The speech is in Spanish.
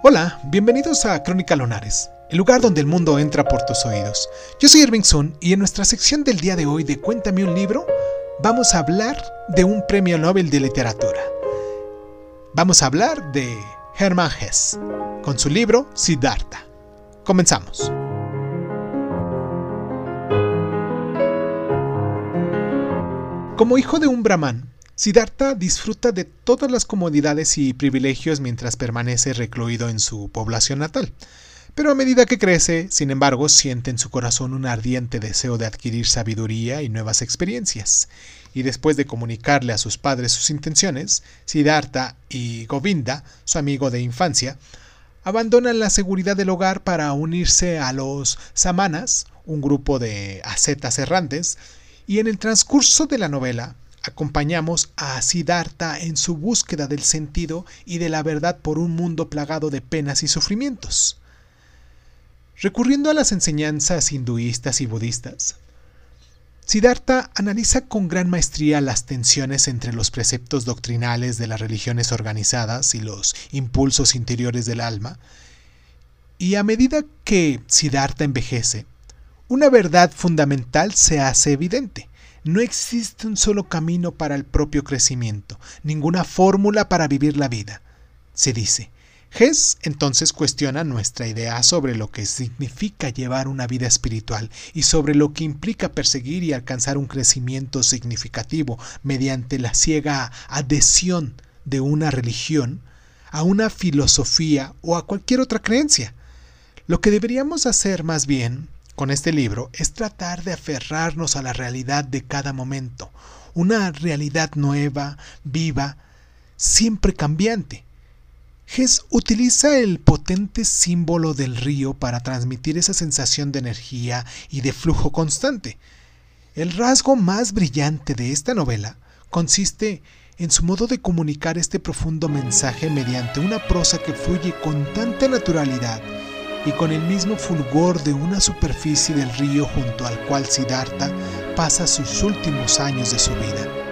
Hola, bienvenidos a Crónica Lonares, el lugar donde el mundo entra por tus oídos. Yo soy Irving Sun y en nuestra sección del día de hoy de Cuéntame un libro, vamos a hablar de un premio Nobel de literatura. Vamos a hablar de Hermann Hesse, con su libro Siddhartha. Comenzamos. Como hijo de un brahman, Siddhartha disfruta de todas las comodidades y privilegios mientras permanece recluido en su población natal. Pero a medida que crece, sin embargo, siente en su corazón un ardiente deseo de adquirir sabiduría y nuevas experiencias. Y después de comunicarle a sus padres sus intenciones, Siddhartha y Govinda, su amigo de infancia, abandonan la seguridad del hogar para unirse a los samanas, un grupo de ascetas errantes, y en el transcurso de la novela acompañamos a Siddhartha en su búsqueda del sentido y de la verdad por un mundo plagado de penas y sufrimientos. Recurriendo a las enseñanzas hinduistas y budistas, Siddhartha analiza con gran maestría las tensiones entre los preceptos doctrinales de las religiones organizadas y los impulsos interiores del alma, y a medida que Siddhartha envejece, una verdad fundamental se hace evidente. No existe un solo camino para el propio crecimiento, ninguna fórmula para vivir la vida. Se dice, Hess entonces cuestiona nuestra idea sobre lo que significa llevar una vida espiritual y sobre lo que implica perseguir y alcanzar un crecimiento significativo mediante la ciega adhesión de una religión a una filosofía o a cualquier otra creencia. Lo que deberíamos hacer más bien con este libro es tratar de aferrarnos a la realidad de cada momento, una realidad nueva, viva, siempre cambiante. Hess utiliza el potente símbolo del río para transmitir esa sensación de energía y de flujo constante. El rasgo más brillante de esta novela consiste en su modo de comunicar este profundo mensaje mediante una prosa que fluye con tanta naturalidad y con el mismo fulgor de una superficie del río junto al cual Siddhartha pasa sus últimos años de su vida.